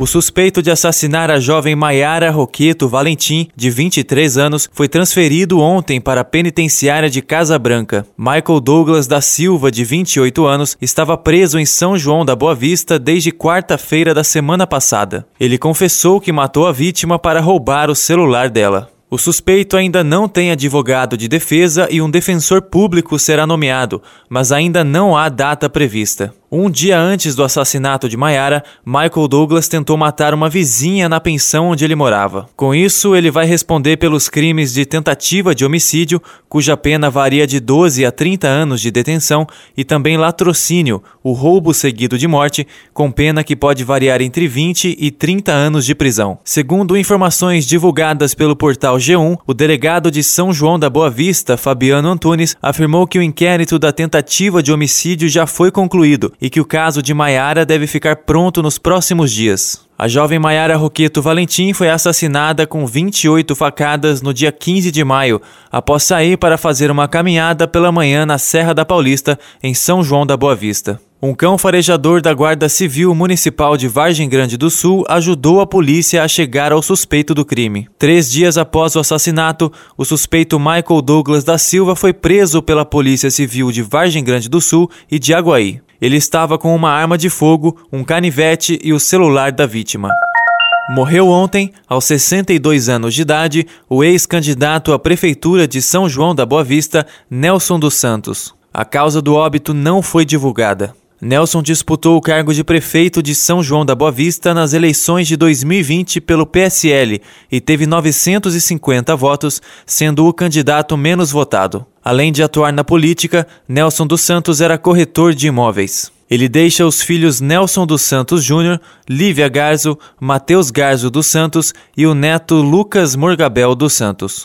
O suspeito de assassinar a jovem Maiara Roqueto Valentim, de 23 anos, foi transferido ontem para a penitenciária de Casa Branca. Michael Douglas da Silva, de 28 anos, estava preso em São João da Boa Vista desde quarta-feira da semana passada. Ele confessou que matou a vítima para roubar o celular dela. O suspeito ainda não tem advogado de defesa e um defensor público será nomeado, mas ainda não há data prevista. Um dia antes do assassinato de Mayara, Michael Douglas tentou matar uma vizinha na pensão onde ele morava. Com isso, ele vai responder pelos crimes de tentativa de homicídio, cuja pena varia de 12 a 30 anos de detenção, e também latrocínio, o roubo seguido de morte, com pena que pode variar entre 20 e 30 anos de prisão. Segundo informações divulgadas pelo portal G1, o delegado de São João da Boa Vista, Fabiano Antunes, afirmou que o inquérito da tentativa de homicídio já foi concluído e que o caso de Maiara deve ficar pronto nos próximos dias. A jovem Maiara Roqueto Valentim foi assassinada com 28 facadas no dia 15 de maio, após sair para fazer uma caminhada pela manhã na Serra da Paulista, em São João da Boa Vista. Um cão farejador da Guarda Civil Municipal de Vargem Grande do Sul ajudou a polícia a chegar ao suspeito do crime. Três dias após o assassinato, o suspeito Michael Douglas da Silva foi preso pela Polícia Civil de Vargem Grande do Sul e de Aguaí. Ele estava com uma arma de fogo, um canivete e o celular da vítima. Morreu ontem, aos 62 anos de idade, o ex-candidato à Prefeitura de São João da Boa Vista, Nelson dos Santos. A causa do óbito não foi divulgada. Nelson disputou o cargo de prefeito de São João da Boa Vista nas eleições de 2020 pelo PSL e teve 950 votos, sendo o candidato menos votado. Além de atuar na política, Nelson dos Santos era corretor de imóveis. Ele deixa os filhos Nelson dos Santos Júnior, Lívia Garzo, Matheus Garzo dos Santos e o neto Lucas Morgabel dos Santos.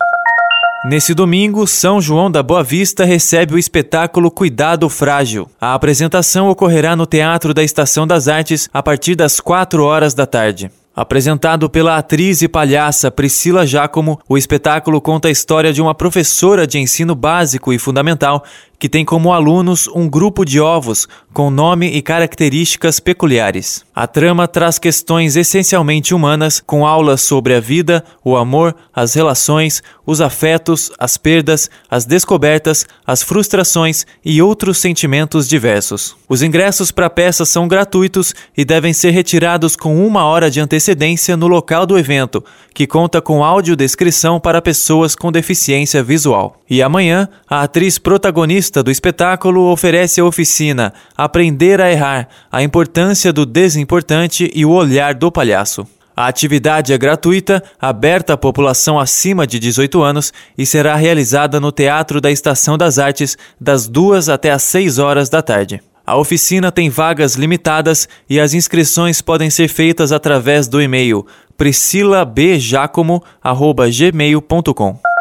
Nesse domingo, São João da Boa Vista recebe o espetáculo Cuidado Frágil. A apresentação ocorrerá no Teatro da Estação das Artes a partir das 4 horas da tarde. Apresentado pela atriz e palhaça Priscila Giacomo, o espetáculo conta a história de uma professora de ensino básico e fundamental que tem como alunos um grupo de ovos com nome e características peculiares. A trama traz questões essencialmente humanas, com aulas sobre a vida, o amor, as relações, os afetos, as perdas, as descobertas, as frustrações e outros sentimentos diversos. Os ingressos para a peça são gratuitos e devem ser retirados com uma hora de antecedência no local do evento, que conta com audiodescrição para pessoas com deficiência visual. E amanhã, a atriz protagonista do espetáculo oferece a oficina Aprender a Errar, a importância do desimportante e o olhar do palhaço. A atividade é gratuita, aberta à população acima de 18 anos e será realizada no Teatro da Estação das Artes das 2 até às 6 horas da tarde. A oficina tem vagas limitadas e as inscrições podem ser feitas através do e-mail priscilabjacomo.gmail.com.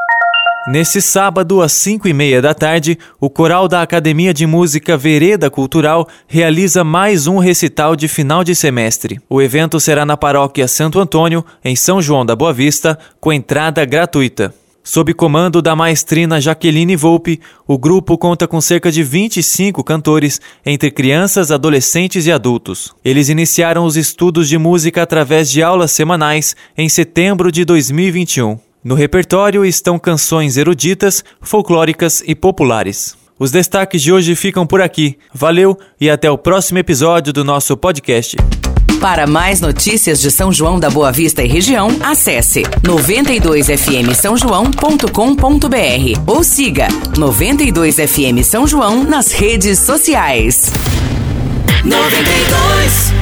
Nesse sábado, às 5 e meia da tarde, o coral da Academia de Música Vereda Cultural realiza mais um recital de final de semestre. O evento será na paróquia Santo Antônio, em São João da Boa Vista, com entrada gratuita. Sob comando da maestrina Jaqueline Volpe, o grupo conta com cerca de 25 cantores, entre crianças, adolescentes e adultos. Eles iniciaram os estudos de música através de aulas semanais em setembro de 2021. No repertório estão canções eruditas, folclóricas e populares. Os destaques de hoje ficam por aqui. Valeu e até o próximo episódio do nosso podcast. Para mais notícias de São João da Boa Vista e região, acesse 92fm São João.com.br ou siga 92fm São João nas redes sociais. 92